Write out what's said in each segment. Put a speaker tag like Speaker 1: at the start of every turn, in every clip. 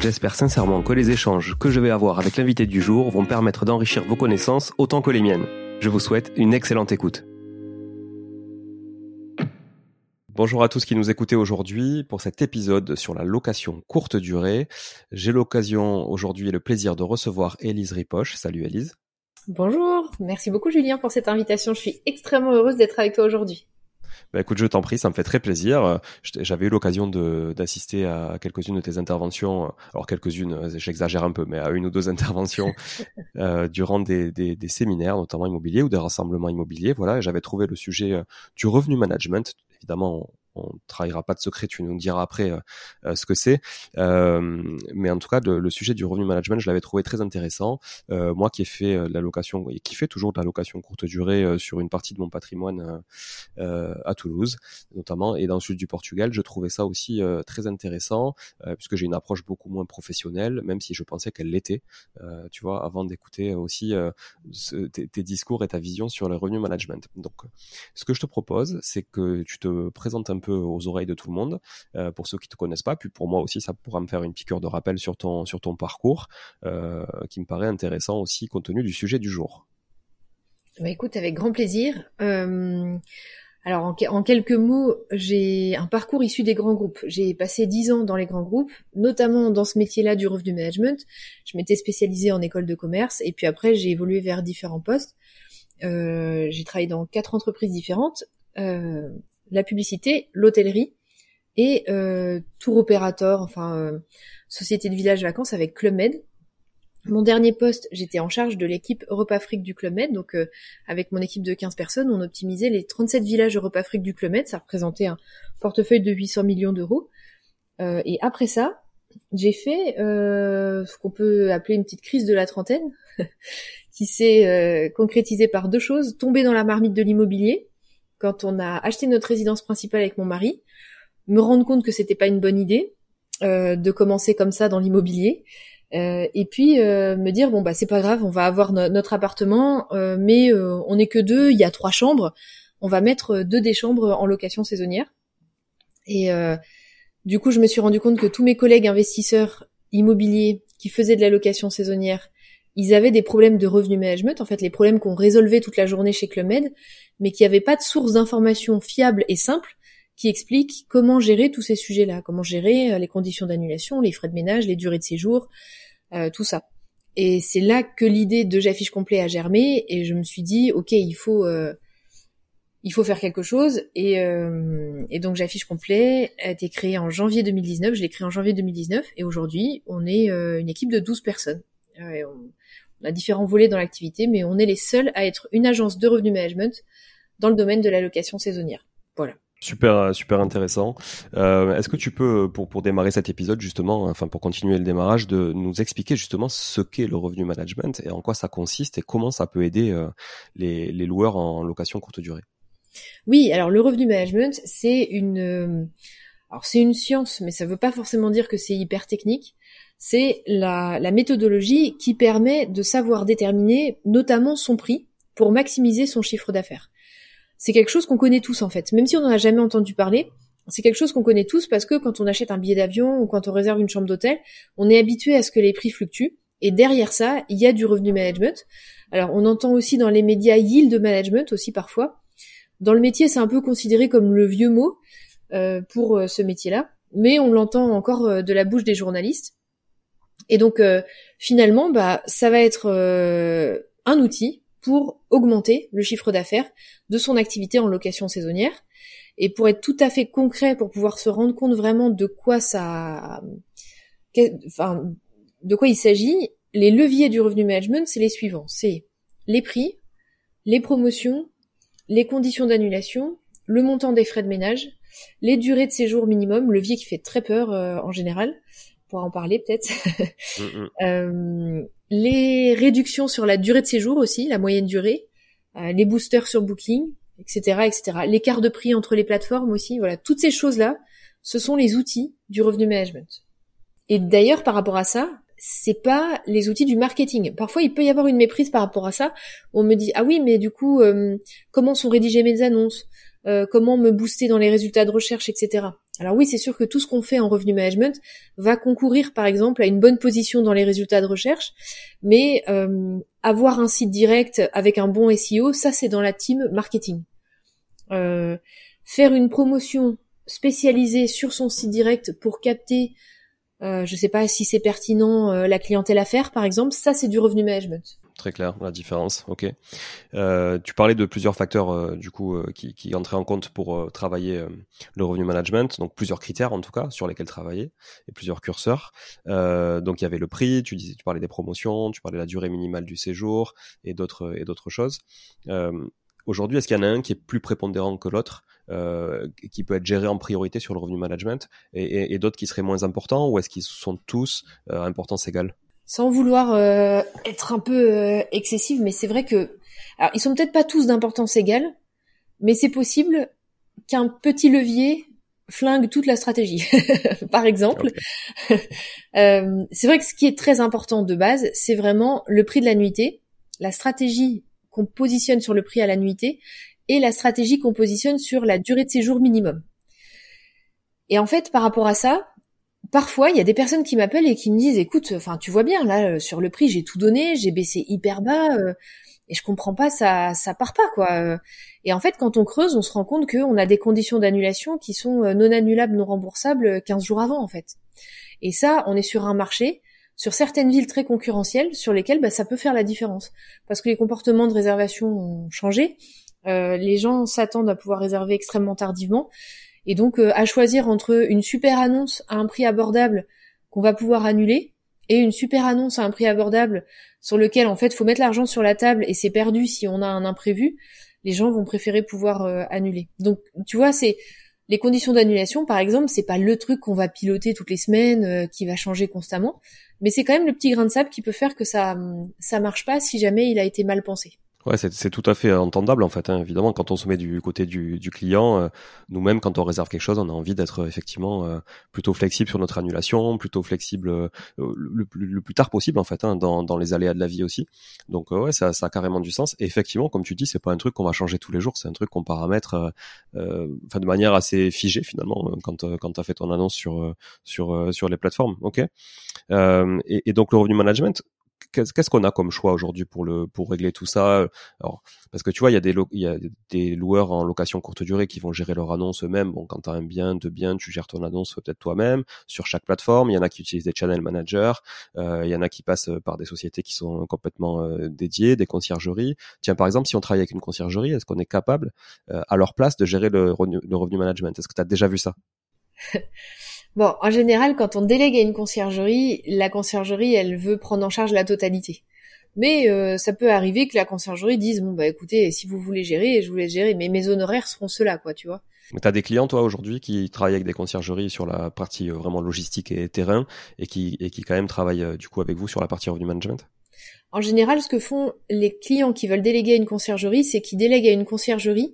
Speaker 1: J'espère sincèrement que les échanges que je vais avoir avec l'invité du jour vont permettre d'enrichir vos connaissances autant que les miennes. Je vous souhaite une excellente écoute. Bonjour à tous qui nous écoutez aujourd'hui pour cet épisode sur la location courte durée. J'ai l'occasion aujourd'hui et le plaisir de recevoir Élise Ripoche. Salut Élise.
Speaker 2: Bonjour, merci beaucoup Julien pour cette invitation. Je suis extrêmement heureuse d'être avec toi aujourd'hui.
Speaker 1: Bah écoute, je t'en prie, ça me fait très plaisir. J'avais eu l'occasion d'assister à quelques-unes de tes interventions, alors quelques-unes, j'exagère un peu, mais à une ou deux interventions euh, durant des, des, des, séminaires, notamment immobiliers ou des rassemblements immobiliers. Voilà, j'avais trouvé le sujet euh, du revenu management. Évidemment, on travaillera pas de secret, tu nous diras après euh, euh, ce que c'est. Euh, mais en tout cas, le, sujet du revenu management, je l'avais trouvé très intéressant. moi qui ai fait la location et qui fait toujours de la location courte durée sur une partie de mon patrimoine à Toulouse, notamment, et dans le sud du Portugal, je trouvais ça aussi très intéressant puisque j'ai une approche beaucoup moins professionnelle, même si je pensais qu'elle l'était. tu vois, avant d'écouter aussi tes, tes, discours et ta vision sur le revenu management. Donc, ce que je te propose, c'est que tu te présentes un peu aux oreilles de tout le monde, euh, pour ceux qui te connaissent pas. Puis pour moi aussi, ça pourra me faire une piqûre de rappel sur ton, sur ton parcours, euh, qui me paraît intéressant aussi compte tenu du sujet du jour.
Speaker 2: Bah écoute, avec grand plaisir. Euh, alors en, quelques mots, j'ai un parcours issu des grands groupes. J'ai passé dix ans dans les grands groupes, notamment dans ce métier-là du revenu management. Je m'étais spécialisée en école de commerce et puis après j'ai évolué vers différents postes. J'ai travaillé dans quatre entreprises différentes. La publicité, l'hôtellerie et euh, tour opérateur, enfin euh, société de village vacances avec Club Med. Mon dernier poste, j'étais en charge de l'équipe Europe Afrique du Club Med, donc euh, avec mon équipe de 15 personnes, on optimisait les 37 villages Europe Afrique du Club Med, ça représentait un portefeuille de 800 millions d'euros. et après ça, j'ai fait ce qu'on peut appeler une petite crise de la trentaine, qui s'est concrétisée par deux choses tomber dans la marmite de l'immobilier quand on a acheté notre résidence principale avec mon mari, me rendre compte que c'était pas une bonne idée euh, de commencer comme ça dans l'immobilier. Euh, et puis euh, me dire bon bah c'est pas grave, on va avoir notre appartement, euh, mais on n'est que deux, il y a trois chambres, on va mettre deux des chambres en location saisonnière. Et du coup, je me suis rendu compte que tous mes collègues investisseurs immobiliers qui faisaient de la location saisonnière, ils avaient des problèmes de revenu management, en fait les problèmes qu'on résolvait toute la journée chez Club Mais qui n'avaient pas de source d'information fiable et simple qui explique comment gérer tous ces sujets-là, comment gérer euh, les conditions d'annulation, les frais de ménage, les durées de séjour, euh, tout ça. Et c'est là que l'idée de j'affiche complet a germé et je me suis dit ok il faut euh, il faut faire quelque chose et, et donc j'affiche complet a été créé en janvier 2019, je l'ai créé en janvier 2019 et aujourd'hui on est une équipe de 12 personnes. On, on, a différents volets dans l'activité mais on est les seuls à être une agence de revenu management dans le domaine de la location saisonnière. Voilà.
Speaker 1: Super, super intéressant. Euh, Est-ce que tu peux, pour, pour démarrer cet épisode justement, enfin pour continuer le démarrage, de nous expliquer justement ce qu'est le revenu management et en quoi ça consiste et comment ça peut aider euh, les, les loueurs en location courte durée?
Speaker 2: Oui, alors le revenu management, c'est une, euh, alors c'est une science, mais ça ne veut pas forcément dire que c'est hyper technique. C'est la, la méthodologie qui permet de savoir déterminer notamment son prix pour maximiser son chiffre d'affaires c'est quelque chose qu'on connaît tous en fait. Même si on n'en a jamais entendu parler, c'est quelque chose qu'on connaît tous parce que quand on achète un billet d'avion ou quand on réserve une chambre d'hôtel, on est habitué à ce que les prix fluctuent. Et derrière ça, il y a du revenu management. Alors on entend aussi dans les médias yield management aussi parfois. Dans le métier, c'est un peu considéré comme le vieux mot euh, pour euh, ce métier-là, mais on l'entend encore euh, de la bouche des journalistes. Et donc finalement, bah ça va être un outil pour augmenter le chiffre d'affaires de son activité en location saisonnière. Et pour être tout à fait concret, pour pouvoir se rendre compte vraiment de quoi ça, enfin, de quoi il s'agit, les leviers du revenu management, c'est les suivants. C'est les prix, les promotions, les conditions d'annulation, le montant des frais de ménage, les durées de séjour minimum, levier qui fait très peur euh, en général, pourra en parler peut-être, mm, mm. euh, les réductions sur la durée de séjour aussi, la moyenne durée, euh, les boosters sur Booking, etc., etc. L'écart de prix entre les plateformes aussi, voilà, toutes ces choses-là, ce sont les outils du revenu management. Et d'ailleurs, par rapport à ça, c'est pas les outils du marketing. Parfois, il peut y avoir une méprise par rapport à ça. On me dit ah oui, mais du coup, euh, comment sont rédigées mes annonces? Euh, Comment me booster dans les résultats de recherche, etc. Alors oui, c'est sûr que tout ce qu'on fait en revenu management va concourir, par exemple, à une bonne position dans les résultats de recherche, mais euh, avoir un site direct avec un bon SEO, ça c'est dans la team marketing. Euh, faire une promotion spécialisée sur son site direct pour capter, je sais pas si c'est pertinent, la clientèle affaires par exemple, ça c'est du revenu management
Speaker 1: très clair la différence. Ok. Euh, tu parlais de plusieurs facteurs euh, du coup euh, qui, qui, entraient en compte pour travailler le revenu management, donc plusieurs critères en tout cas sur lesquels travailler et plusieurs curseurs. donc il y avait le prix, tu disais, tu parlais des promotions, tu parlais de la durée minimale du séjour et d'autres et d'autres choses. Aujourd'hui, est-ce qu'il y en a un qui est plus prépondérant que l'autre, qui peut être géré en priorité sur le revenu management, et, et d'autres qui seraient moins importants, ou est-ce qu'ils sont tous à importance égale
Speaker 2: sans vouloir euh, être un peu euh, excessive, mais c'est vrai que, alors ils sont peut-être pas tous d'importance égale, mais c'est possible qu'un petit levier flingue toute la stratégie. Par exemple, euh, c'est vrai que ce qui est très important de base, c'est vraiment le prix de la nuitée, la stratégie qu'on positionne sur le prix à la nuitée et la stratégie qu'on positionne sur la durée de séjour minimum. Et en fait, par rapport à ça, parfois, il y a des personnes qui m'appellent et qui me disent, écoute, enfin, tu vois bien, là, euh, sur le prix, j'ai tout donné, j'ai baissé hyper bas, euh, et je comprends pas, ça, ça part pas, quoi. Euh. Et en fait, quand on creuse, on se rend compte qu'on a des conditions d'annulation qui sont non annulables, non remboursables 15 jours avant, en fait. Et ça, on est sur un marché, sur certaines villes très concurrentielles, sur lesquelles bah, ça peut faire la différence. Parce que les comportements de réservation ont changé, les gens s'attendent à pouvoir réserver extrêmement tardivement, et donc euh, à choisir entre une super annonce à un prix abordable qu'on va pouvoir annuler et une super annonce à un prix abordable sur lequel en fait faut mettre l'argent sur la table et c'est perdu si on a un imprévu, les gens vont préférer pouvoir euh, annuler. Donc tu vois c'est Les conditions d'annulation, par exemple, c'est pas le truc qu'on va piloter toutes les semaines, euh, qui va changer constamment, mais c'est quand même le petit grain de sable qui peut faire que ça ça marche pas si jamais il a été mal pensé.
Speaker 1: Ouais, c'est tout à fait entendable en fait. Hein. Évidemment, quand on se met du côté du, client, euh, nous-mêmes, quand on réserve quelque chose, on a envie d'être effectivement euh, plutôt flexible sur notre annulation, plutôt flexible euh, le, plus tard possible en fait, hein, dans, les aléas de la vie aussi. Donc ouais, ça, a carrément du sens. Et effectivement, comme tu dis, c'est pas un truc qu'on va changer tous les jours, c'est un truc qu'on paramètre, de manière assez figée finalement quand quand t'as fait ton annonce sur les plateformes. Ok. Et, et donc le revenu management, qu'est-ce qu'on a comme choix aujourd'hui pour le pour régler tout ça? Alors parce que tu vois, il y a des il y a des loueurs en location courte durée qui vont gérer leur annonce eux-mêmes. Bon, quand tu as un bien, deux biens, tu gères ton annonce peut-être toi-même sur chaque plateforme. Il y en a qui utilisent des channel managers, euh, il y en a qui passent par des sociétés qui sont complètement euh, dédiées, des conciergeries. Tiens, par exemple, si on travaille avec une conciergerie, est-ce qu'on est capable euh, à leur place de gérer le, le revenu management? Est-ce que tu as déjà vu ça?
Speaker 2: Bon, en général, quand on délègue à une conciergerie, la conciergerie, elle veut prendre en charge la totalité. Mais euh, ça peut arriver que la conciergerie dise bon bah écoutez, si vous voulez gérer, je vous laisse gérer, mais mes honoraires seront ceux-là, quoi, tu vois.
Speaker 1: Mais t'as des clients toi aujourd'hui qui travaillent avec des conciergeries sur la partie euh, vraiment logistique et terrain et qui et qui quand même travaillent euh, du coup avec vous sur la partie revenu management?
Speaker 2: En général, ce que font les clients qui veulent déléguer à une conciergerie, c'est qu'ils délèguent à une conciergerie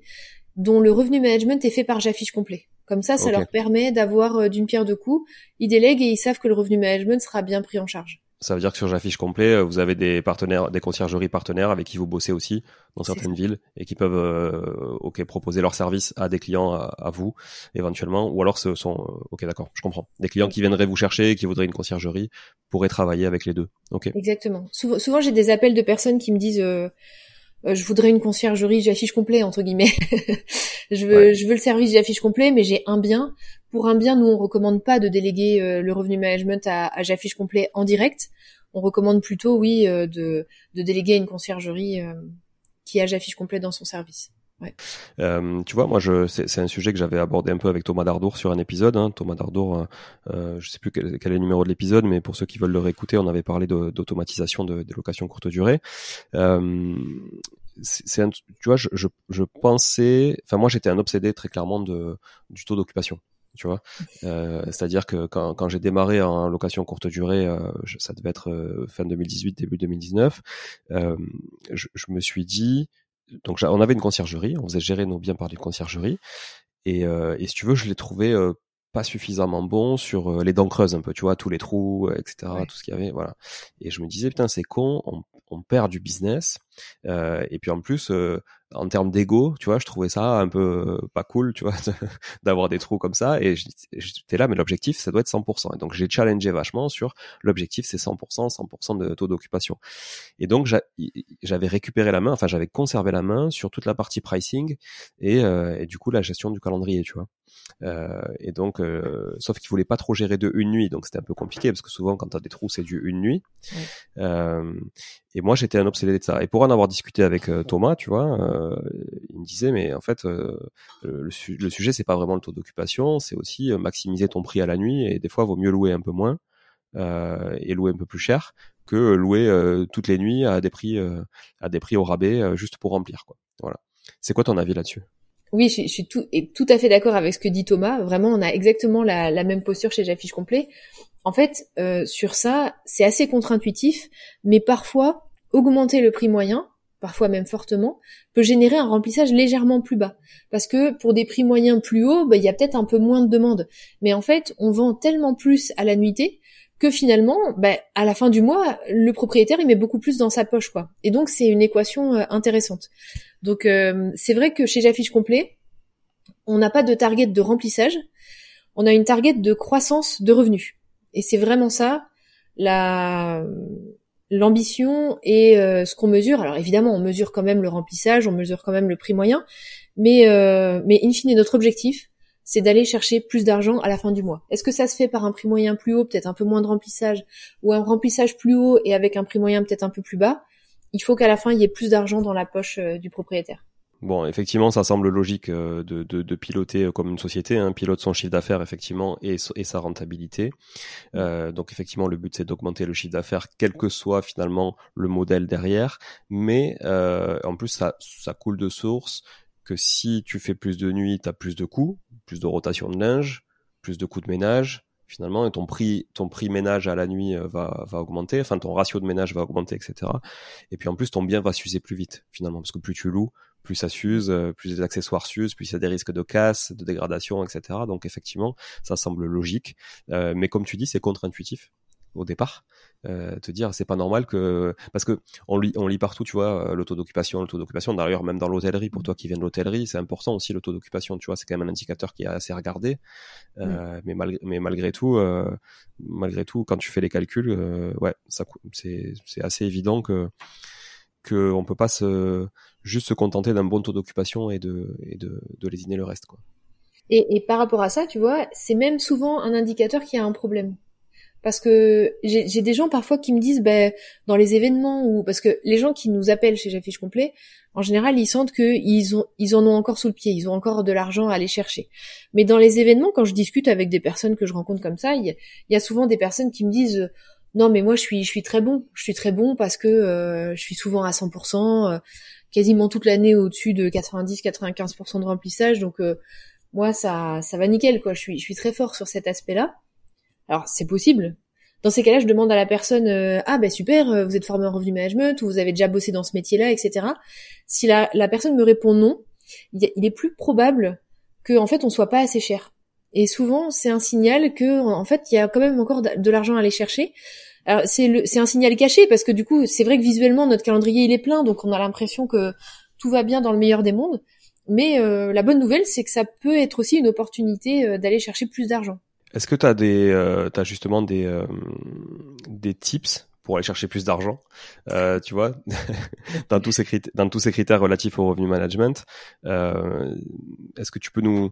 Speaker 2: dont le revenu management est fait par Jaffiche complet. Comme ça, ça leur permet d'avoir euh, d'une pierre deux coups. Ils délèguent et ils savent que le revenu management sera bien pris en charge.
Speaker 1: Ça veut dire que sur Jaffiche complet, euh, vous avez des partenaires, des conciergeries partenaires avec qui vous bossez aussi dans certaines villes et qui peuvent, euh, ok, proposer leurs services à des clients, à, vous éventuellement, ou alors ce sont, ok, d'accord, je comprends. Des clients qui viendraient vous chercher, qui voudraient une conciergerie, pourraient travailler avec les deux. Ok.
Speaker 2: Exactement. Souvent, souvent j'ai des appels de personnes qui me disent. Euh, je voudrais une conciergerie j'affiche complet entre guillemets. je veux je veux le service j'affiche complet, mais j'ai un bien. Pour un bien, nous on recommande pas de déléguer euh, le revenu management à, à j'affiche complet en direct. On recommande plutôt, oui, euh, de, de déléguer une conciergerie qui a j'affiche complet dans son service. Ouais.
Speaker 1: Euh, tu vois, moi, je, c'est, un sujet que j'avais abordé un peu avec Thomas Dardour sur un épisode. Hein. Thomas Dardour, euh, je sais plus quel, quel, est le numéro de l'épisode, mais pour ceux qui veulent le réécouter, on avait parlé d'automatisation de, des locations courte durée. Euh, c'est, tu vois, je, je, je pensais, enfin moi, j'étais un obsédé très clairement de du taux d'occupation tu vois. Euh, C'est-à-dire que quand, quand j'ai démarré en location courte durée, euh, ça devait être euh, fin 2018, début 2019, euh, je, je, me suis dit, donc on avait une conciergerie, on faisait gérer nos biens par les conciergeries, et, euh, et si tu veux, je l'ai trouvé euh, pas suffisamment bon sur euh, les dents creuses un peu, tu vois, tous les trous, etc., tout ce qu'il y avait, voilà. Et je me disais putain c'est con, on, on, perd du business. Euh, et puis en plus, euh, en termes d'ego, tu vois, je trouvais ça un peu pas cool, tu vois, d'avoir des trous comme ça. Et j'étais là, mais l'objectif, ça doit être 100%. Et donc j'ai challengé vachement sur l'objectif, c'est 100%, 100% de taux d'occupation. Et donc j'avais récupéré la main, enfin j'avais conservé la main sur toute la partie pricing et, et du coup la gestion du calendrier, tu vois. Euh, et donc, euh, sauf qu'il voulait pas trop gérer de une nuit, donc c'était un peu compliqué parce que souvent quand tu as des trous, c'est du une nuit. Euh, et moi, j'étais un obsédé de ça. Et pour en avoir discuté avec Thomas, tu vois, il me disait, mais en fait, le, le, sujet, c'est pas vraiment le taux d'occupation, c'est aussi maximiser ton prix à la nuit. Et des fois, vaut mieux louer un peu moins et louer un peu plus cher que louer toutes les nuits à des prix à des prix au rabais juste pour remplir. Quoi. Voilà. C'est quoi ton avis là-dessus?
Speaker 2: Oui, je, suis tout, tout à fait d'accord avec ce que dit Thomas. Vraiment, on a exactement la, même posture chez J'affiche complet. En fait, euh, sur ça, c'est assez contre-intuitif, mais parfois, augmenter le prix moyen, parfois même fortement, peut générer un remplissage légèrement plus bas. Parce que pour des prix moyens plus hauts, bah, il y a peut-être un peu moins de demande. Mais en fait, on vend tellement plus à la nuitée que finalement, bah, à la fin du mois, le propriétaire il met beaucoup plus dans sa poche, quoi. Et donc c'est une équation euh, intéressante. Donc euh, c'est vrai que chez J'affiche complet, on n'a pas de target de remplissage, on a une target de croissance de revenus. Et c'est vraiment ça la l'ambition et euh, ce qu'on mesure. Alors évidemment, on mesure quand même le remplissage, on mesure quand même le prix moyen, mais mais in fine notre objectif, c'est d'aller chercher plus d'argent à la fin du mois. Est-ce que ça se fait par un prix moyen plus haut, peut-être un peu moins de remplissage, ou un remplissage plus haut et avec un prix moyen peut-être un peu plus bas? Il faut qu'à la fin, il y ait plus d'argent dans la poche euh, du propriétaire.
Speaker 1: Bon, effectivement, ça semble logique euh, de, piloter euh, comme une société, hein, pilote son chiffre d'affaires effectivement et, sa rentabilité. donc effectivement, le but c'est d'augmenter le chiffre d'affaires, quel que soit finalement le modèle derrière. Mais en plus, ça, ça coule de source que si tu fais plus de nuits, tu as plus de coûts, plus de rotation de linge, plus de coups de ménage, finalement, et ton prix, ton prix ménage à la nuit euh, va, va augmenter, enfin ton ratio de ménage va augmenter, etc. Et puis en plus, ton bien va s'user plus vite, finalement, parce que plus tu loues, plus ça s'use, euh, plus les accessoires s'usent, plus il y a des risques de casse, de dégradation, etc. Donc effectivement, ça semble logique. Euh, mais comme tu dis, c'est contre-intuitif au départ. Euh, te dire c'est pas normal que parce que on lit on lit partout tu vois le taux d'occupation le taux d'occupation d'ailleurs même dans l'hôtellerie pour toi qui viens de l'hôtellerie c'est important aussi le taux d'occupation tu vois c'est quand même un indicateur qui est assez regardé euh, mais malgré mais malgré tout euh, malgré tout quand tu fais les calculs ouais ça c'est c'est assez évident que que on peut pas se juste se contenter d'un bon taux d'occupation et de et de de lésiner le reste quoi.
Speaker 2: Et, et par rapport à ça tu vois c'est même souvent un indicateur qui a un problème. Parce que j'ai des gens parfois qui me disent ben dans les événements ou parce que les gens qui nous appellent chez J'affiche complet en général ils sentent que ils ont ils en ont encore sous le pied ils ont encore de l'argent à aller chercher. Mais dans les événements quand je discute avec des personnes que je rencontre comme ça il y, a souvent des personnes qui me disent non mais moi je suis je suis très bon. Je suis très bon parce que euh, je suis souvent à 100% euh, quasiment toute l'année au-dessus de 90-95% de remplissage donc euh, moi ça ça va nickel quoi je suis très fort sur cet aspect là alors c'est possible. Dans ces cas-là, je demande à la personne euh, ah ben super, euh, vous êtes formé en revenu management ou vous avez déjà bossé dans ce métier-là, etc. Si la, la personne me répond non, il est plus probable que en fait on soit pas assez cher. Et souvent c'est un signal que en fait il y a quand même encore de l'argent à aller chercher. Alors c'est un signal caché parce que du coup c'est vrai que visuellement notre calendrier il est plein donc on a l'impression que tout va bien dans le meilleur des mondes. Mais euh, la bonne nouvelle c'est que ça peut être aussi une opportunité d'aller chercher plus d'argent.
Speaker 1: Est-ce que tu as des, euh, justement des, euh, des tips pour aller chercher plus d'argent, euh, tu vois, dans tous ces critères, dans tous ces critères relatifs au revenu management. Euh, Est-ce que tu peux nous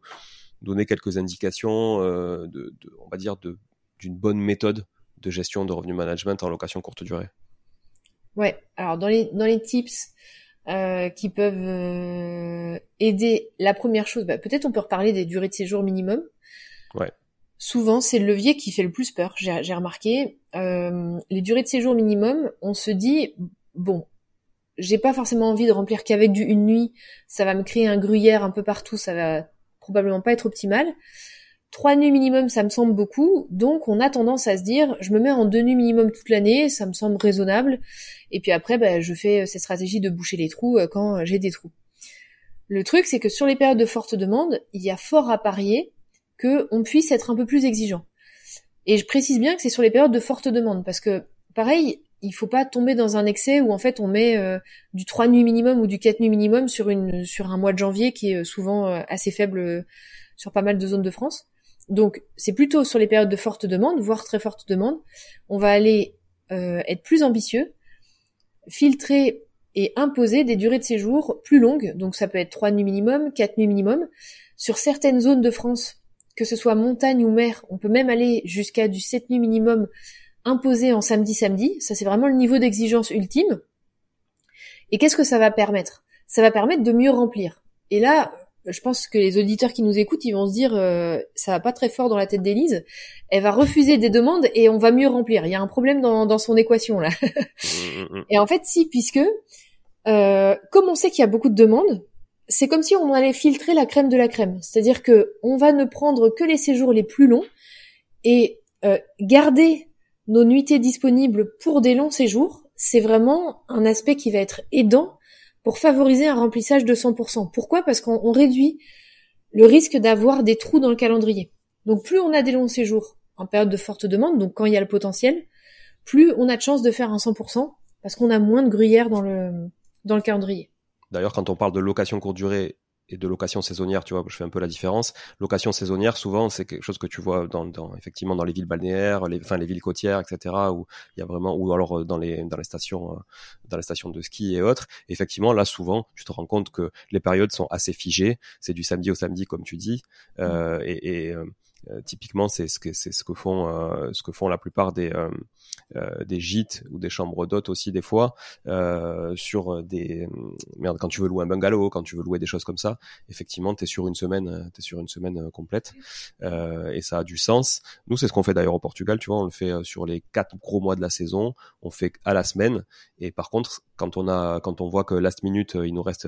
Speaker 1: donner quelques indications, euh, de, de, on va dire, d'une bonne méthode de gestion de revenu management en location courte durée
Speaker 2: Ouais. Alors dans les dans les tips. Euh, qui peuvent euh, aider. La première chose, bah, peut-être on peut reparler des durées de séjour minimum.
Speaker 1: Ouais
Speaker 2: souvent c'est le levier qui fait le plus peur. J'ai remarqué euh, les durées de séjour minimum, on se dit bon, j'ai pas forcément envie de remplir qu'avec du une nuit, ça va me créer un gruyère un peu partout, ça va probablement pas être optimal. Trois nuits minimum, ça me semble beaucoup, donc on a tendance à se dire, je me mets en deux nuits minimum toute l'année, ça me semble raisonnable, et puis après, ben, je fais cette stratégie de boucher les trous euh, quand j'ai des trous. Le truc, c'est que sur les périodes de forte demande, il y a fort à parier qu'on puisse être un peu plus exigeant. Et je précise bien que c'est sur les périodes de forte demande, parce que pareil, il faut pas tomber dans un excès où en fait on met euh, du 3 nuits minimum ou du 4 nuits minimum sur une sur un mois de janvier qui est euh, souvent euh, assez faible sur pas mal de zones de France. Donc c'est plutôt sur les périodes de forte demande, voire très forte demande, on va aller être plus ambitieux, filtrer et imposer des durées de séjour plus longues, donc ça peut être 3 nuits minimum, 4 nuits minimum. Sur certaines zones de France, que ce soit montagne ou mer, on peut même aller jusqu'à du 7 nuits minimum imposé en samedi-samedi. Ça, c'est vraiment le niveau d'exigence ultime. Et qu'est-ce que ça va permettre? Ça va permettre de mieux remplir. Et là, je pense que les auditeurs qui nous écoutent, ils vont se dire, euh, ça va pas très fort dans la tête d'Élise. Elle va refuser des demandes et on va mieux remplir. Il y a un problème dans, son équation là. Mmh, mmh, mmh. et en fait, si, puisque euh, comme on sait qu'il y a beaucoup de demandes, c'est comme si on allait filtrer la crème de la crème. C'est-à-dire que on va ne prendre que les séjours les plus longs et euh, garder nos nuitées disponibles pour des longs séjours. C'est vraiment un aspect qui va être aidant pour favoriser un remplissage de 100%. Pourquoi? Parce qu'on réduit le risque d'avoir des trous dans le calendrier. Donc plus on a des longs séjours en période de forte demande, donc quand il y a le potentiel, plus on a de chances de faire un 100% parce qu'on a moins de gruyère dans le, dans le calendrier.
Speaker 1: D'ailleurs, quand on parle de location courte durée et de location saisonnière, tu vois, je fais un peu la différence. Location saisonnière, souvent, c'est quelque chose que tu vois dans, dans, effectivement dans les villes balnéaires, les, enfin les villes côtières, etc., où il y a vraiment, ou alors euh, dans les dans les stations, euh, dans les stations de ski et autres. effectivement, là, souvent, tu te rends compte que les périodes sont assez figées. C'est du samedi au samedi, comme tu dis, euh, mmh. et, et euh, typiquement, c'est ce que c'est ce que font euh, ce que font la plupart des euh, des gîtes ou des chambres d'hôtes aussi des fois sur des merde quand tu veux louer un bungalow, quand tu veux louer des choses comme ça. Effectivement, t'es sur une semaine, t'es sur une semaine complète et ça a du sens. Nous, c'est ce qu'on fait d'ailleurs au Portugal. Tu vois, on le fait sur les quatre gros mois de la saison. On fait à la semaine et par contre quand on a, quand on voit que last minute, il nous reste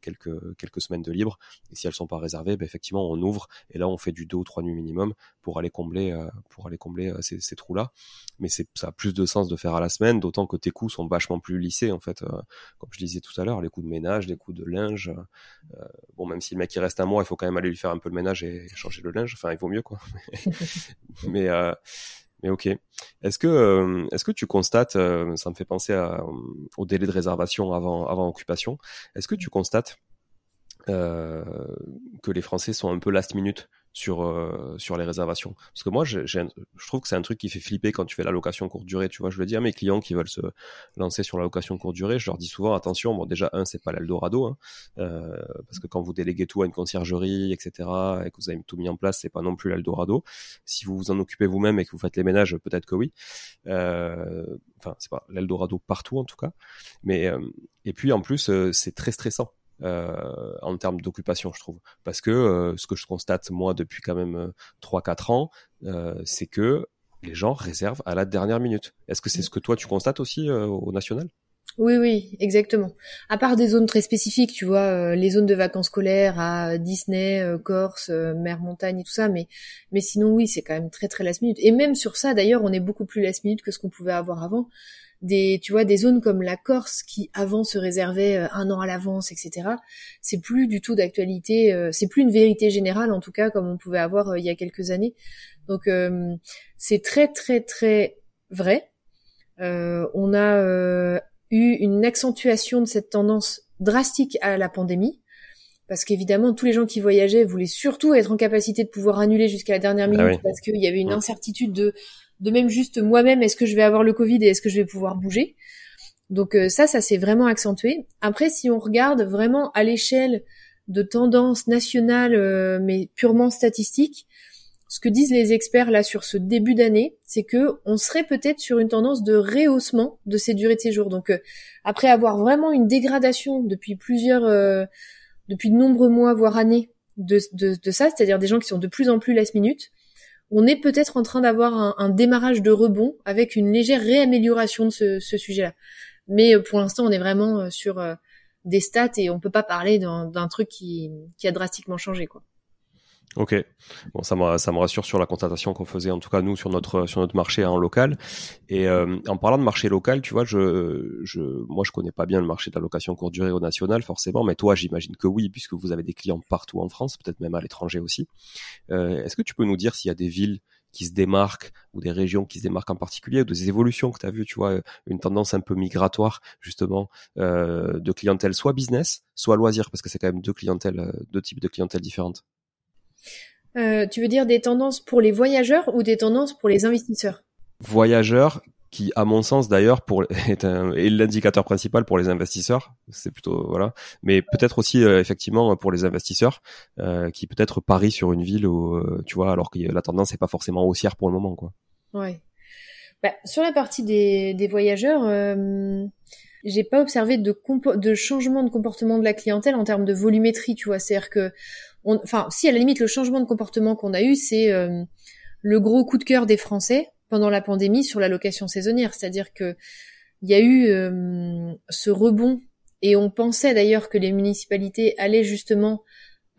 Speaker 1: quelques, quelques, semaines de libre, et si elles sont pas réservées, ben, effectivement, on ouvre et là, on fait du deux ou trois nuits minimum pour aller combler, pour aller combler ces, trous-là. Mais ça a plus de sens de faire à la semaine, d'autant que tes coûts sont vachement plus lissés en fait. comme je disais tout à l'heure, les coûts de ménage, les coûts de linge. bon, même si le mec il reste un mois, il faut quand même aller lui faire un peu le ménage et changer le linge. Enfin, il vaut mieux quoi. mais mais ok. Est-ce que, euh, est-ce que tu constates, euh, ça me fait penser à, au délai de réservation avant, occupation, est-ce que tu constates euh, que les Français sont un peu last minute sur euh, sur les réservations. Parce que moi je, je trouve que c'est un truc qui fait flipper quand tu fais la location courte durée. Tu vois je le dis à mes clients qui veulent se lancer sur la location courte durée je leur dis souvent attention bon déjà un c'est pas l'Eldorado hein, euh, parce que quand vous déléguez tout à une conciergerie etc et que vous avez tout mis en place c'est pas non plus l'Eldorado. Si vous vous en occupez vous-même et que vous faites les ménages peut-être que oui. Euh, enfin c'est pas l'Eldorado partout en tout cas. Mais euh, et puis en plus euh, c'est très stressant euh, en termes d'occupation, je trouve. Parce que euh, ce que je constate, moi, depuis quand même 3-4 euh, ans, c'est que les gens réservent à la dernière minute. Est-ce que c'est ce que toi, tu constates aussi au national?
Speaker 2: Oui, oui, exactement. À part des zones très spécifiques, tu vois, les zones de vacances scolaires à Disney, Corse, mer, montagne et tout ça, mais mais sinon oui, c'est quand même très très last minute. Et même sur ça, d'ailleurs, on est beaucoup plus last minute que ce qu'on pouvait avoir avant des, tu vois, des zones comme la Corse qui avant se réservait euh, un an à l'avance, etc. C'est plus du tout d'actualité, euh, c'est plus une vérité générale en tout cas comme on pouvait avoir euh, il y a quelques années. Donc c'est très très très vrai. on a eu une accentuation de cette tendance drastique à la pandémie parce qu'évidemment tous les gens qui voyageaient voulaient surtout être en capacité de pouvoir annuler jusqu'à la dernière ah minute parce qu'il y avait une incertitude de de même juste moi-même, est-ce que je vais avoir le Covid et est-ce que je vais pouvoir bouger? Donc euh, ça, ça s'est vraiment accentué. Après, si on regarde vraiment à l'échelle de tendances nationales, euh, mais purement statistiques, ce que disent les experts là sur ce début d'année, c'est que on serait peut-être sur une tendance de rehaussement de ces durées de séjour. Donc euh, après avoir vraiment une dégradation depuis plusieurs, depuis de nombreux mois voire années de, de, de ça, c'est-à-dire des gens qui sont de plus en plus last minute, on est peut-être en train d'avoir un, démarrage de rebond avec une légère réamélioration de ce, sujet-là. Mais euh, pour l'instant, on est vraiment euh, sur euh, des stats et on peut pas parler d'un truc qui, qui a drastiquement changé, quoi.
Speaker 1: Ok, bon ça me ça me rassure sur la constatation qu'on faisait en tout cas nous sur notre sur notre marché en local. Et euh, en parlant de marché local, tu vois, je je moi je connais pas bien le marché de la location courte durée au national forcément, mais toi j'imagine que oui puisque vous avez des clients partout en France, peut-être même à l'étranger aussi. Euh, Est-ce que tu peux nous dire s'il y a des villes qui se démarquent ou des régions qui se démarquent en particulier ou des évolutions que tu as vues, tu vois, une tendance un peu migratoire justement euh, de clientèle soit business, soit loisir parce que c'est quand même deux clientèles, euh, deux types de clientèle différentes.
Speaker 2: Euh, tu veux dire des tendances pour les voyageurs ou des tendances pour les investisseurs?
Speaker 1: Voyageurs, qui, à mon sens d'ailleurs, pour est, l'indicateur principal pour les investisseurs. C'est plutôt voilà, mais peut-être aussi euh, effectivement pour les investisseurs euh, qui peut-être parient sur une ville où tu vois, alors que la tendance n'est pas forcément haussière pour le moment, quoi.
Speaker 2: Ouais. Bah, sur la partie des, des voyageurs, j'ai pas observé de, de changement de comportement de la clientèle en termes de volumétrie, tu vois. C'est-à-dire que enfin, si à la limite le changement de comportement qu'on a eu, c'est euh, le gros coup de cœur des Français pendant la pandémie sur la location saisonnière, c'est-à-dire que il y a eu euh, ce rebond et on pensait d'ailleurs que les municipalités allaient justement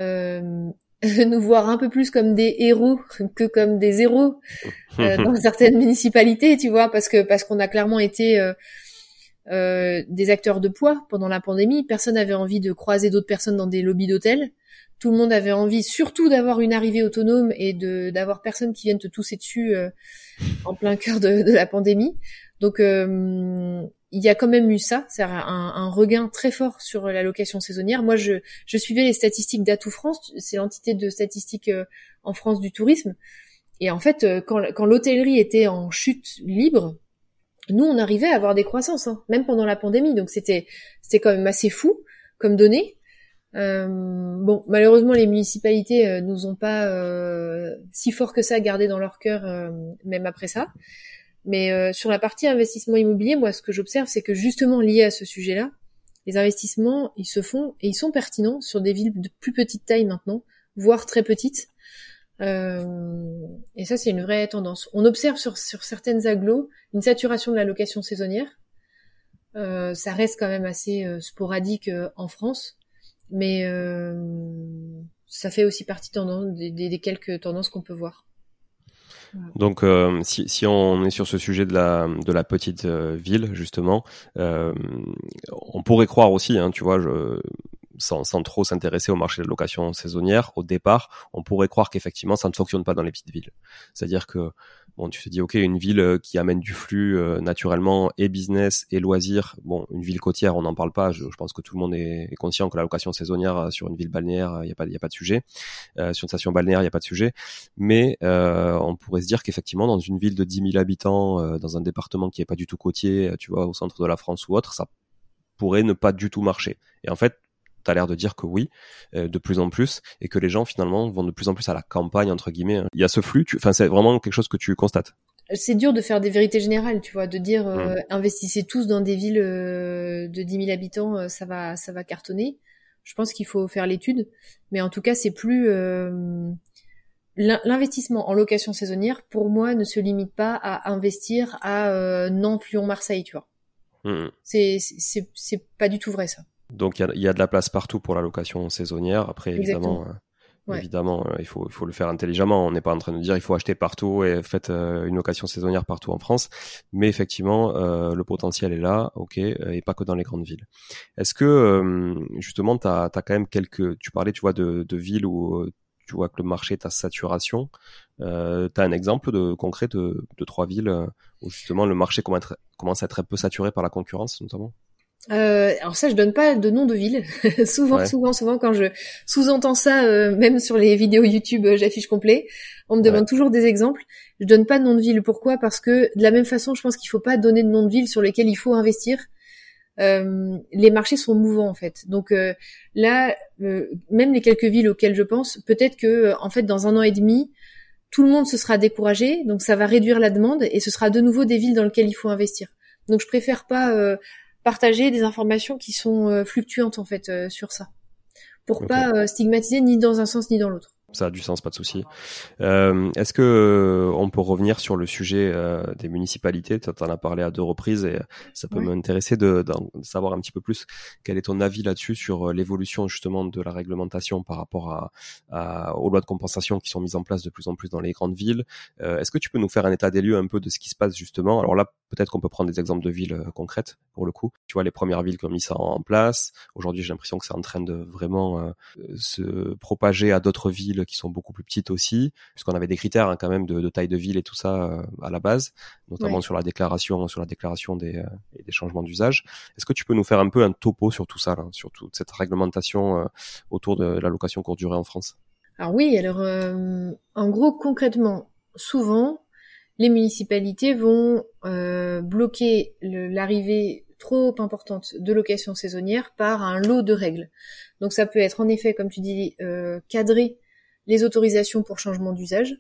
Speaker 2: euh, nous voir un peu plus comme des héros que comme des héros dans certaines municipalités, tu vois, parce que parce qu'on a clairement été des acteurs de poids pendant la pandémie. Personne n'avait envie de croiser d'autres personnes dans des lobbies d'hôtels. Tout le monde avait envie, surtout d'avoir une arrivée autonome et de d'avoir personne qui vienne te tousser dessus euh, en plein cœur de, la pandémie. Donc euh, il y a quand même eu ça, c'est un, un, regain très fort sur la location saisonnière. Moi, je, je suivais les statistiques d'Atout France, c'est l'entité de statistiques euh, en France du tourisme. Et en fait, quand, quand l'hôtellerie était en chute libre, nous, on arrivait à avoir des croissances, hein, même pendant la pandémie. Donc c'était c'était quand même assez fou comme données. Euh, bon, malheureusement, les municipalités euh, nous ont pas euh, si fort que ça gardé dans leur cœur, même après ça. Mais sur la partie investissement immobilier, moi, ce que j'observe, c'est que justement lié à ce sujet-là, les investissements, ils se font et ils sont pertinents sur des villes de plus petite taille maintenant, voire très petites. et ça, c'est une vraie tendance. On observe sur, sur certaines agglos une saturation de la location saisonnière. ça reste quand même assez sporadique en France, mais ça fait aussi partie des, des quelques tendances qu'on peut voir.
Speaker 1: Donc, euh, si, si, on est sur ce sujet de la, de la petite euh, ville, justement, euh, on pourrait croire aussi, hein, tu vois, je, sans, sans trop s'intéresser au marché de location saisonnière, au départ, on pourrait croire qu'effectivement, ça ne fonctionne pas dans les petites villes. C'est-à-dire que bon, tu te dis, ok, une ville euh, qui amène du flux euh, naturellement et business et loisirs. Bon, une ville côtière, on n'en parle pas. Je, pense que tout le monde est, conscient que la location saisonnière euh, sur une ville balnéaire, il n'y a pas, y a pas de sujet. sur une station balnéaire, il n'y a pas de sujet. Mais on pourrait se dire qu'effectivement, dans une ville de 10 000 habitants, dans un département qui est pas du tout côtier, tu vois, au centre de la France ou autre, ça pourrait ne pas du tout marcher. Et en fait, tu as l'air de dire que oui, euh, de plus en plus, et que les gens finalement vont de plus en plus à la campagne entre guillemets. Il y a ce flux. Enfin, c'est vraiment quelque chose que tu constates.
Speaker 2: C'est dur de faire des vérités générales, tu vois, de dire euh, hmm. investissez tous dans des villes euh, de 10 000 habitants, ça va, ça va cartonner. Je pense qu'il faut faire l'étude, mais en tout cas, c'est plus l'investissement en location saisonnière. Pour moi, ne se limite pas à investir à Nantes, Lyon, Marseille, tu vois. C'est c'est pas du tout vrai ça.
Speaker 1: Donc il y a, de la place partout pour la location saisonnière. Après, évidemment, euh, évidemment, euh, il faut, il faut le faire intelligemment. On n'est pas en train de dire il faut acheter partout et faites euh, une location saisonnière partout en France. Mais effectivement, le potentiel est là, ok, et pas que dans les grandes villes. Est-ce que justement, tu as, quand même quelques... Tu parlais, tu vois, de, de villes où tu vois que le marché est à saturation. Euh, tu as un exemple de concret de, de trois villes où justement le marché commence à être un peu saturé par la concurrence, notamment?
Speaker 2: Euh, alors ça, je donne pas de nom de ville. souvent, souvent, souvent, quand je sous-entends ça, euh, même sur les vidéos YouTube, euh, j'affiche complet. On me demande toujours des exemples. Je donne pas de nom de ville. Pourquoi? Parce que de la même façon, je pense qu'il faut pas donner de nom de ville sur lesquels il faut investir. Euh, les marchés sont mouvants en fait. Donc là, même les quelques villes auxquelles je pense, peut-être que en fait dans un an et demi, tout le monde se sera découragé, donc ça va réduire la demande et ce sera de nouveau des villes dans lesquelles il faut investir. Donc je préfère pas partager des informations qui sont euh, fluctuantes en fait euh, sur ça, pour pas euh, stigmatiser ni dans un sens ni dans l'autre
Speaker 1: ça a du sens, pas de souci. Euh, Est-ce que euh, on peut revenir sur le sujet euh, des municipalités? Tu en as parlé à deux reprises et ça peut m'intéresser de, de, savoir un petit peu plus quel est ton avis là-dessus sur l'évolution justement de la réglementation par rapport à, à, aux lois de compensation qui sont mises en place de plus en plus dans les grandes villes? Est-ce que tu peux nous faire un état des lieux un peu de ce qui se passe justement? Alors là, peut-être qu'on peut prendre des exemples de villes concrètes pour le coup. Tu vois les premières villes qui ont mis ça en place. Aujourd'hui, j'ai l'impression que c'est en train de vraiment se propager à d'autres villes qui sont beaucoup plus petites aussi, puisqu'on avait des critères hein, quand même de, taille de ville et tout ça euh, à la base, notamment sur la déclaration, sur la déclaration des, euh, des changements d'usage. Est-ce que tu peux nous faire un peu un topo sur tout ça, là, sur toute cette réglementation euh, autour de la location courte durée en France?
Speaker 2: Alors oui, alors en gros concrètement, souvent les municipalités vont bloquer l'arrivée trop importante de location saisonnière par un lot de règles. Donc ça peut être en effet, comme tu dis, euh, cadré les autorisations pour changement d'usage,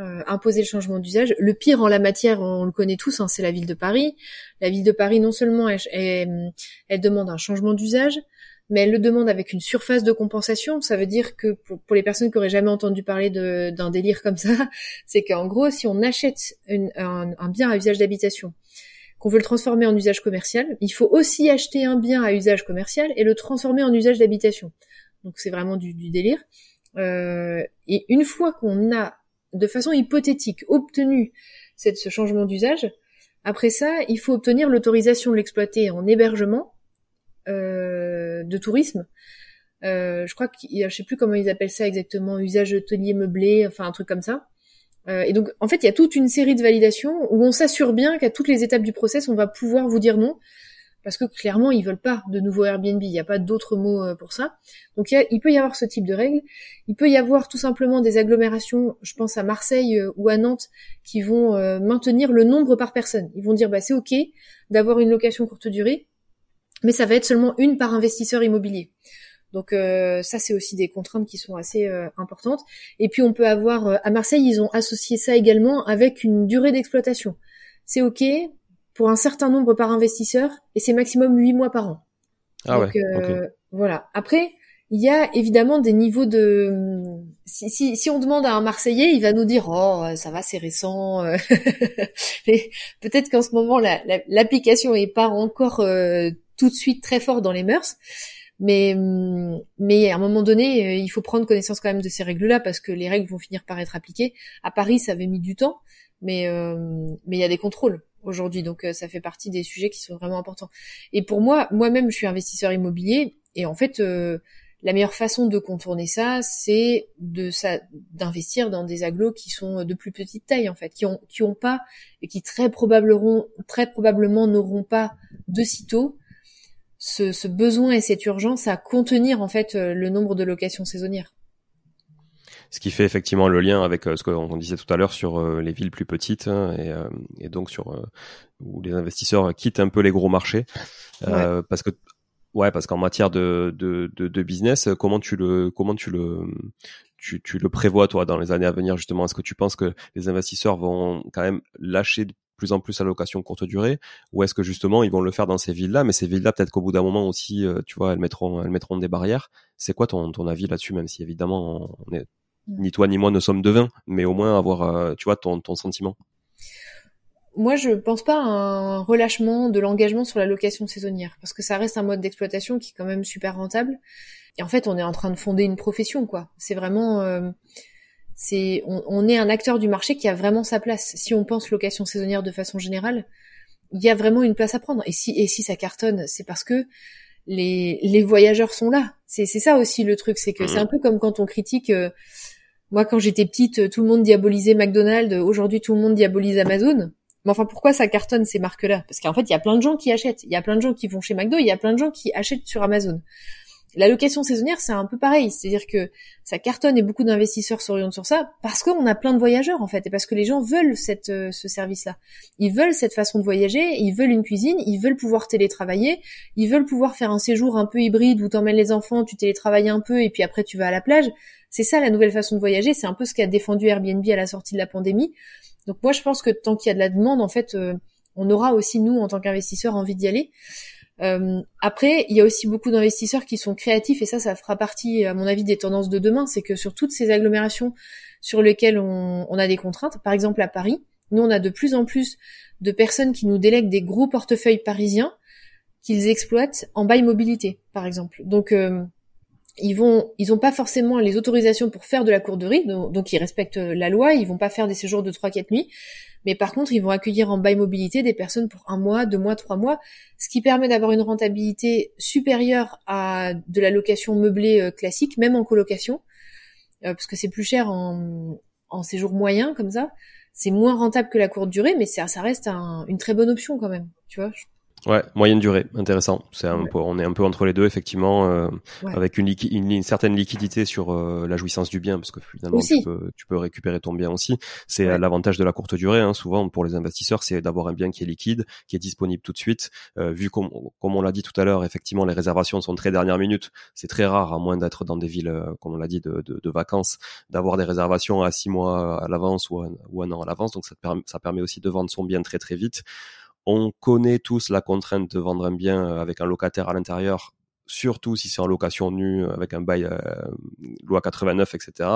Speaker 2: euh, imposer le changement d'usage. Le pire en la matière, on le connaît tous, hein, c'est la ville de Paris. La ville de Paris, non seulement elle, demande un changement d'usage, mais elle le demande avec une surface de compensation. Ça veut dire que pour, les personnes qui auraient jamais entendu parler d'un délire comme ça, c'est qu'en gros, si on achète un, bien à usage d'habitation, qu'on veut le transformer en usage commercial, il faut aussi acheter un bien à usage commercial et le transformer en usage d'habitation. Donc c'est vraiment du délire. Euh, et une fois qu'on a, de façon hypothétique, obtenu cette, ce changement d'usage, après ça, il faut obtenir l'autorisation de l'exploiter en hébergement euh, de tourisme. Euh, je crois que je sais plus comment ils appellent ça exactement, usage hôtelier meublé, enfin un truc comme ça. Euh, et donc, en fait, il y a toute une série de validations où on s'assure bien qu'à toutes les étapes du process, on va pouvoir vous dire non parce que clairement ils veulent pas de nouveau Airbnb, il n'y a pas d'autres mots euh, pour ça. Donc il, peut y avoir ce type de règles. Il peut y avoir tout simplement des agglomérations, je pense à Marseille euh, ou à Nantes, qui vont euh, maintenir le nombre par personne. Ils vont dire bah c'est ok d'avoir une location courte durée, mais ça va être seulement une par investisseur immobilier. Donc ça c'est aussi des contraintes qui sont assez importantes. Et puis on peut avoir à Marseille ils ont associé ça également avec une durée d'exploitation. C'est ok, pour un certain nombre par investisseur et c'est maximum 8 mois par an.
Speaker 1: Ah ouais,
Speaker 2: euh, Voilà. Après, il y a évidemment des niveaux de si, si, si, on demande à un Marseillais, il va nous dire oh ça va c'est récent. Peut-être qu'en ce moment l'application la, est pas encore euh, tout de suite très fort dans les mœurs, mais mais à un moment donné euh, il faut prendre connaissance quand même de ces règles-là parce que les règles vont finir par être appliquées. À Paris ça avait mis du temps, mais euh, mais il y a des contrôles aujourd'hui donc ça fait partie des sujets qui sont vraiment importants. Et pour moi moi-même je suis investisseur immobilier et en fait la meilleure façon de contourner ça, c'est de ça d'investir dans des agglos qui sont de plus petite taille en fait, qui ont qui ont pas et qui très probablement très probablement n'auront pas de sitôt ce, ce, besoin et cette urgence à contenir en fait euh, le nombre de locations saisonnières.
Speaker 1: Ce qui fait effectivement le lien avec euh, ce qu'on disait tout à l'heure sur euh, les villes plus petites hein, et, et, donc sur où les investisseurs quittent un peu les gros marchés. Parce que Ouais, parce qu'en matière de, de, de, de, business, comment tu le comment tu le tu, tu le prévois toi dans les années à venir justement? Est-ce que tu penses que les investisseurs vont quand même lâcher de plus en plus à location courte durée? Ou est-ce que justement ils vont le faire dans ces villes-là? Mais ces villes-là peut-être qu'au bout d'un moment aussi euh, tu vois elles mettront elles mettront des barrières. C'est quoi ton, ton avis là-dessus même si évidemment on est ni toi ni moi ne sommes devins mais au moins avoir euh, tu vois ton, ton sentiment
Speaker 2: moi, je pense pas à un relâchement de l'engagement sur la location saisonnière, parce que ça reste un mode d'exploitation qui est quand même super rentable. Et en fait, on est en train de fonder une profession, quoi. C'est vraiment, euh, c'est, on, est un acteur du marché qui a vraiment sa place. Si on pense location saisonnière de façon générale, il y a vraiment une place à prendre. Et si, et si ça cartonne, c'est parce que les, les voyageurs sont là. C'est, c'est ça aussi le truc, c'est que c'est mmh. un peu comme quand on critique. Euh, moi, quand j'étais petite, tout le monde diabolisait McDonald's. Aujourd'hui, tout le monde diabolise Amazon. Mais enfin, pourquoi ça cartonne ces marques-là? Parce qu'en fait, il y a plein de gens qui achètent. Il y a plein de gens qui vont chez McDo. Il y a plein de gens qui achètent sur Amazon. La location saisonnière, c'est un peu pareil. C'est-à-dire que ça cartonne et beaucoup d'investisseurs s'orientent sur ça parce qu'on a plein de voyageurs, en fait, et parce que les gens veulent cette, euh, ce service-là. Ils veulent cette façon de voyager, ils veulent une cuisine, ils veulent pouvoir télétravailler, ils veulent pouvoir faire un séjour un peu hybride où t'emmènes les enfants, tu télétravailles un peu et puis après tu vas à la plage. C'est ça la nouvelle façon de voyager. C'est un peu ce qu'a défendu Airbnb à la sortie de la pandémie. Donc moi, je pense que tant qu'il y a de la demande, en fait, euh, on aura aussi nous, en tant qu'investisseurs, envie d'y aller. Euh, après, il y a aussi beaucoup d'investisseurs qui sont créatifs et ça, ça fera partie, à mon avis, des tendances de demain. C'est que sur toutes ces agglomérations sur lesquelles on, a des contraintes, par exemple à Paris, nous, on a de plus en plus de personnes qui nous délèguent des gros portefeuilles parisiens qu'ils exploitent en bail mobilité, par exemple. Donc, euh, ils vont, ils ont pas forcément les autorisations pour faire de la courderie, donc, donc ils respectent la loi, ils vont pas faire des séjours de 3-4 nuits, mais par contre ils vont accueillir en bail mobilité des personnes pour un mois, deux mois, trois mois, ce qui permet d'avoir une rentabilité supérieure à de la location meublée euh, classique, même en colocation, euh, parce que c'est plus cher en, en séjour moyen comme ça, c'est moins rentable que la courte durée, mais ça, ça reste une très bonne option quand même, tu vois.
Speaker 1: Ouais, moyenne durée, intéressant. C'est un peu, on est un peu entre les deux effectivement, euh, avec une, une, certaine liquidité sur euh, la jouissance du bien, parce que finalement tu peux, tu peux, récupérer ton bien aussi. C'est euh, l'avantage de la courte durée. Hein, souvent pour les investisseurs, c'est d'avoir un bien qui est liquide, qui est disponible tout de suite. vu comme, comme on l'a dit tout à l'heure, effectivement les réservations sont très dernière minute. C'est très rare, à moins d'être dans des villes, comme on l'a dit, de, de, de vacances, d'avoir des réservations à six mois à l'avance ou, ou un an à l'avance. Donc ça, permet, ça permet aussi de vendre son bien très très vite. On connaît tous la contrainte de vendre un bien euh, avec un locataire à l'intérieur, surtout si c'est en location nue avec un bail euh, loi 89, etc.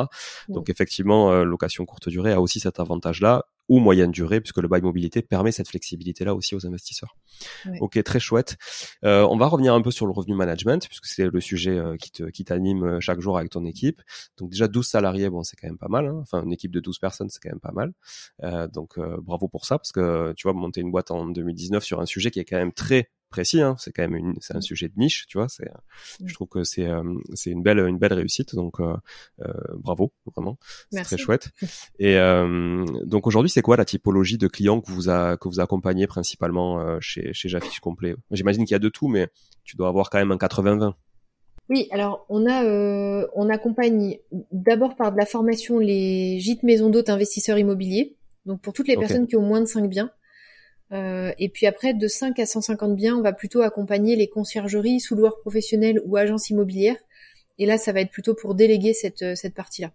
Speaker 1: Donc effectivement, euh, location courte durée a aussi cet avantage-là ou moyenne durée, puisque le bail mobilité permet cette flexibilité-là aussi aux investisseurs. Ok, très chouette. Euh, on va revenir un peu sur le revenu management, puisque c'est le sujet euh, qui, te, qui t'anime euh, chaque jour avec ton équipe. Donc déjà 12 salariés, bon, c'est quand même pas mal. Hein. Enfin, une équipe de 12 personnes, c'est quand même pas mal. Euh, donc bravo pour ça, parce que tu vois, monter une boîte en 2019 sur un sujet qui est quand même très précis. Hein. C'est quand même une, c'est un mm. sujet de niche, tu vois. C'est, je trouve que c'est, euh, c'est une belle, une belle réussite. Donc, euh, euh bravo, vraiment. C'est très chouette. Et euh, donc aujourd'hui, c'est quoi la typologie de clients que vous a, que vous accompagnez principalement chez, chez Jaffiche Complet? J'imagine qu'il y a de tout, mais tu dois avoir quand même un 80-20.
Speaker 2: Oui, alors on a euh, on accompagne d'abord par de la formation les gîtes maisons d'hôtes investisseurs immobiliers. Donc pour toutes les personnes qui ont moins de 5 biens, euh, et puis après, de 5 à 150 biens, on va plutôt accompagner les conciergeries, sous-loueurs professionnels ou agences immobilières. Et là, ça va être plutôt pour déléguer cette, euh, cette partie-là.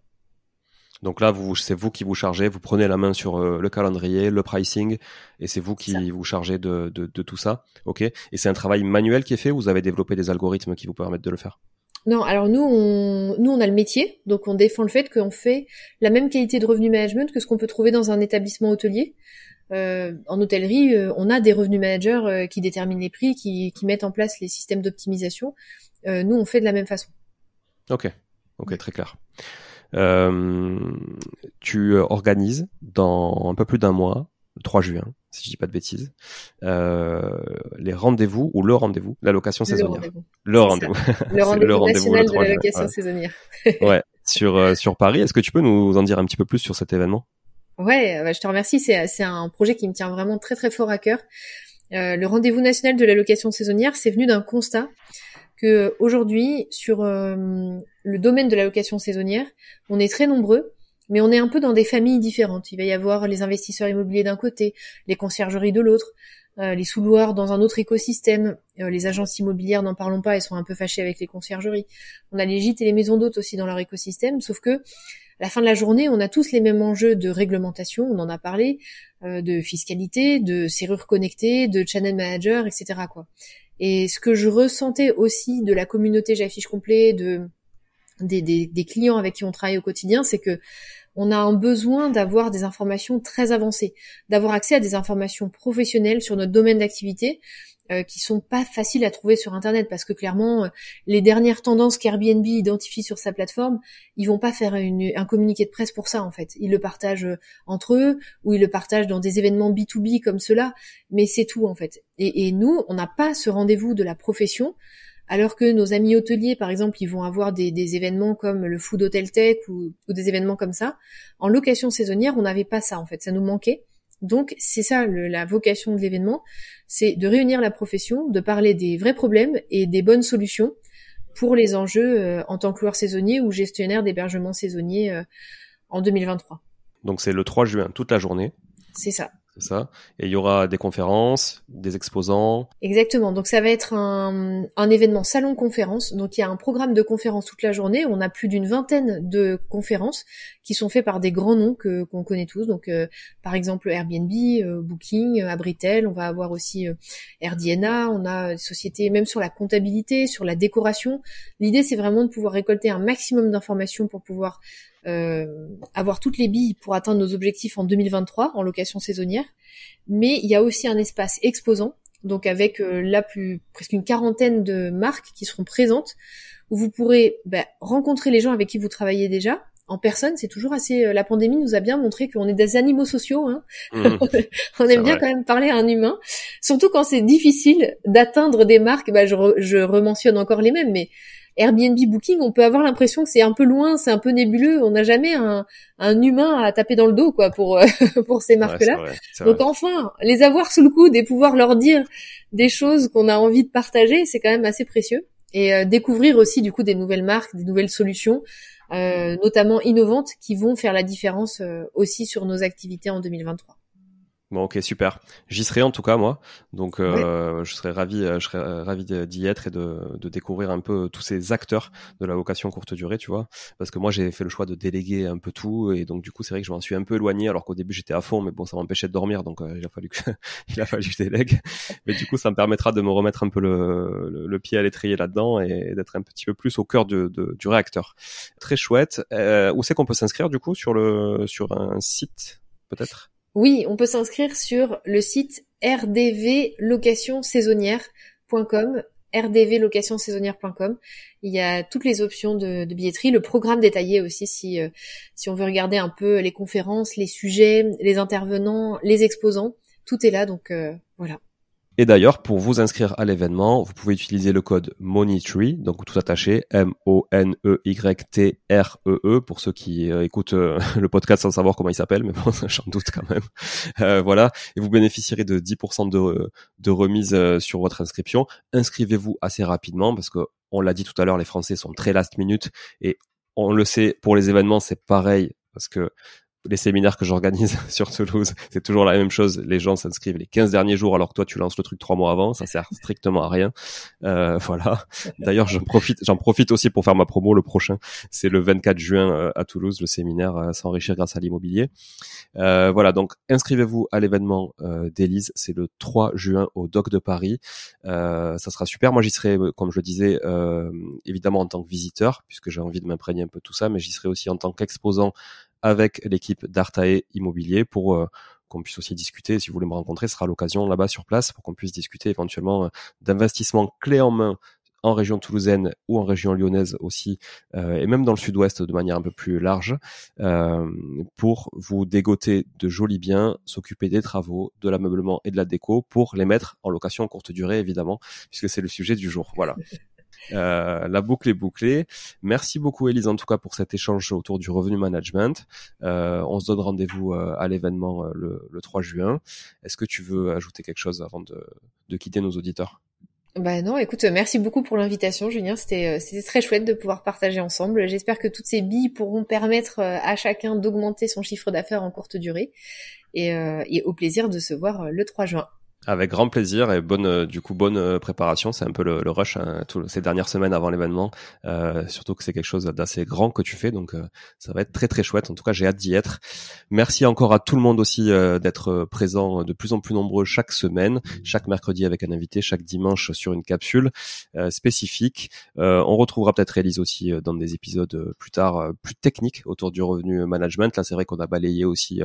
Speaker 1: Donc là, vous, c'est vous qui vous chargez, vous prenez la main sur euh, le calendrier, le pricing, et c'est vous qui vous chargez de, de, de, tout ça. Ok? Et c'est un travail manuel qui est fait ou vous avez développé des algorithmes qui vous permettent de le faire?
Speaker 2: Non, alors nous, on, nous, on a le métier, donc on défend le fait qu'on fait la même qualité de revenu management que ce qu'on peut trouver dans un établissement hôtelier. Euh, en hôtellerie, euh, on a des revenus managers euh, qui déterminent les prix, qui, qui, mettent en place les systèmes d'optimisation. nous, on fait de la même façon.
Speaker 1: Ok, ok, très clair. tu organises dans un peu plus d'un mois, le 3 juin, si je dis pas de bêtises, les rendez-vous ou le rendez-vous, l'allocation saisonnière.
Speaker 2: Le rendez-vous. Le rendez-vous national de l'allocation saisonnière.
Speaker 1: ouais, sur sur Paris. Est-ce que tu peux nous en dire un petit peu plus sur cet événement?
Speaker 2: Ouais, bah, je te remercie. C'est, un projet qui me tient vraiment très très fort à cœur. Euh, le rendez-vous national de l'allocation saisonnière, c'est venu d'un constat que aujourd'hui, sur euh, le domaine de l'allocation saisonnière, on est très nombreux, mais on est un peu dans des familles différentes. Il va y avoir les investisseurs immobiliers d'un côté, les conciergeries de l'autre, euh, les sous-loueurs dans un autre écosystème, les agences immobilières, n'en parlons pas, elles sont un peu fâchées avec les conciergeries. On a les gîtes et les maisons d'hôtes aussi dans leur écosystème, sauf que la fin de la journée, on a tous les mêmes enjeux de réglementation, on en a parlé, euh, de fiscalité, de serrures connectées, de channel manager, etc. Quoi. Et ce que je ressentais aussi de la communauté J'affiche complet, de des, des, des, clients avec qui on travaille au quotidien, c'est que on a un besoin d'avoir des informations très avancées, d'avoir accès à des informations professionnelles sur notre domaine d'activité, euh, qui sont pas faciles à trouver sur internet parce que clairement euh, les dernières tendances qu'Airbnb identifie sur sa plateforme, ils vont pas faire une, un communiqué de presse pour ça en fait. Ils le partagent euh, entre eux ou ils le partagent dans des événements B2B comme cela, mais c'est tout en fait. Et, et nous, on n'a pas ce rendez-vous de la profession. Alors que nos amis hôteliers, par exemple, ils vont avoir des, des événements comme le Food Hotel Tech ou, ou, des événements comme ça. En location saisonnière, on n'avait pas ça en fait, ça nous manquait. Donc c'est ça la vocation de l'événement, c'est de réunir la profession, de parler des vrais problèmes et des bonnes solutions pour les enjeux euh, en tant que loueur saisonnier ou gestionnaire d'hébergement saisonnier euh, en 2023.
Speaker 1: Donc c'est le 3 juin toute la journée.
Speaker 2: C'est ça
Speaker 1: c'est ça. Et il y aura des conférences, des exposants.
Speaker 2: Exactement. Donc ça va être un, un événement salon conférence. Donc il y a un programme de conférences toute la journée. On a plus d'une vingtaine de conférences qui sont faites par des grands noms que qu'on connaît tous. Donc euh, par exemple Airbnb, euh, Booking, euh, Abritel. On va avoir aussi RDNA. On a des sociétés même sur la comptabilité, sur la décoration. L'idée c'est vraiment de pouvoir récolter un maximum d'informations pour pouvoir euh, avoir toutes les billes pour atteindre nos objectifs en 2023 en location saisonnière. Mais il y a aussi un espace exposant, donc avec euh, là plus presque une quarantaine de marques qui seront présentes, où vous pourrez bah, rencontrer les gens avec qui vous travaillez déjà, en personne, c'est toujours assez. Euh, la pandémie nous a bien montré qu'on est des animaux sociaux. Hein. Mmh. on aime bien quand même parler à un humain, surtout quand c'est difficile d'atteindre des marques. Bah, je, je rementionne encore les mêmes, mais Airbnb Booking, on peut avoir l'impression que c'est un peu loin, c'est un peu nébuleux. On n'a jamais un, humain à taper dans le dos, quoi, pour euh, pour ces marques-là. Donc enfin, les avoir sous le coude et pouvoir leur dire des choses qu'on a envie de partager, c'est quand même assez précieux. Et euh, découvrir aussi du coup des nouvelles marques, des nouvelles solutions, euh, notamment innovantes, qui vont faire la différence aussi sur nos activités en 2023.
Speaker 1: Bon, ok, super. J'y serai en tout cas moi, donc euh, je serais ravi, euh, je serais euh, ravi d'y être et de, de, découvrir un peu tous ces acteurs de la vocation courte durée, tu vois, parce que moi j'ai fait le choix de déléguer un peu tout et donc du coup c'est vrai que je m'en suis un peu éloigné alors qu'au début j'étais à fond, mais bon ça m'empêchait de dormir donc il a fallu que il a fallu que je délègue, mais du coup ça me permettra de me remettre un peu le, le, pied à l'étrier là-dedans et d'être un petit peu plus au cœur de, de du réacteur. Très chouette. où c'est qu'on peut s'inscrire du coup sur le sur un site peut-être?
Speaker 2: Oui, on peut s'inscrire sur le site rdvlocationsaisonnière.com rdvlocationsaisonnière.com. Il y a toutes les options de, billetterie, le programme détaillé aussi si euh, si on veut regarder un peu les conférences, les sujets, les intervenants, les exposants, tout est là donc euh, voilà.
Speaker 1: Et d'ailleurs, pour vous inscrire à l'événement, vous pouvez utiliser le code MONEYTREE, donc tout attaché, M-O-N-E-Y-T-R-E-E, -E, pour ceux qui euh, écoutent euh, le podcast sans savoir comment il s'appelle, mais bon, j'en doute quand même. Euh, voilà, et vous bénéficierez de 10% de, de remise sur votre inscription. Inscrivez-vous assez rapidement, parce que on l'a dit tout à l'heure, les Français sont très last minute, et on le sait, pour les événements, c'est pareil, parce que les séminaires que j'organise sur Toulouse, c'est toujours la même chose. Les gens s'inscrivent les 15 derniers jours alors que toi tu lances le truc trois mois avant, ça sert strictement à rien. Euh, voilà. D'ailleurs, j'en profite, aussi pour faire ma promo. Le prochain, c'est le 24 juin euh, à Toulouse, le séminaire euh, s'enrichir grâce à l'immobilier. Euh, voilà, donc inscrivez-vous à l'événement euh, d'Élise, c'est le 3 juin au Doc de Paris. ça sera super. Moi, j'y serai, comme je le disais, évidemment en tant que visiteur, puisque j'ai envie de m'imprégner un peu tout ça, mais j'y serai aussi en tant qu'exposant avec l'équipe d'Artae Immobilier pour euh, qu'on puisse aussi discuter. Si vous voulez me rencontrer, ce sera l'occasion là-bas sur place pour qu'on puisse discuter éventuellement euh, d'investissement clé en main en région toulousaine ou en région lyonnaise aussi, euh, et même dans le sud-ouest de manière un peu plus large, pour vous dégoter de jolis biens, s'occuper des travaux, de l'ameublement et de la déco, pour les mettre en location courte durée évidemment, puisque c'est le sujet du jour. Voilà. Euh, la boucle est bouclée. Merci beaucoup Elise en tout cas pour cet échange autour du revenu management. Euh, on se donne rendez-vous euh, à l'événement le, 3 juin. Est-ce que tu veux ajouter quelque chose avant de, quitter nos auditeurs?
Speaker 2: Bah non, écoute, merci beaucoup pour l'invitation, Julien. C'était c'était très chouette de pouvoir partager ensemble. J'espère que toutes ces billes pourront permettre à chacun d'augmenter son chiffre d'affaires en courte durée. Et, et au plaisir de se voir le 3 juin.
Speaker 1: Avec grand plaisir et bonne euh, du coup bonne euh, préparation. C'est un peu le, le rush hein, ces dernières semaines avant l'événement. Euh, surtout que c'est quelque chose d'assez grand que tu fais, donc euh, ça va être très très chouette. En tout cas, j'ai hâte d'y être. Merci encore à tout le monde aussi d'être présent de plus en plus nombreux chaque semaine, chaque mercredi avec un invité, chaque dimanche sur une capsule spécifique. on retrouvera peut-être Elise aussi dans des épisodes plus tard plus techniques autour du revenu management. Là, c'est vrai qu'on a balayé aussi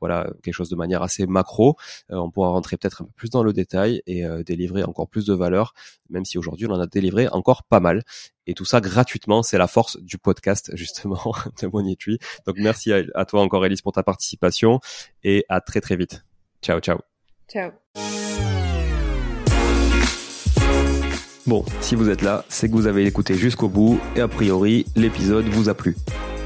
Speaker 1: voilà quelque chose de manière assez macro. on pourra rentrer peut-être un peu plus dans le détail et euh, délivrer encore plus de valeur, même si aujourd'hui on en a délivré encore pas mal. Et tout ça gratuitement, c'est la force du podcast justement de Monitry. Donc merci à, toi encore Elise pour ta participation et à très très vite. Ciao ciao.
Speaker 2: Ciao.
Speaker 1: Bon, si vous êtes là, c'est que vous avez écouté jusqu'au bout et a priori l'épisode vous a plu.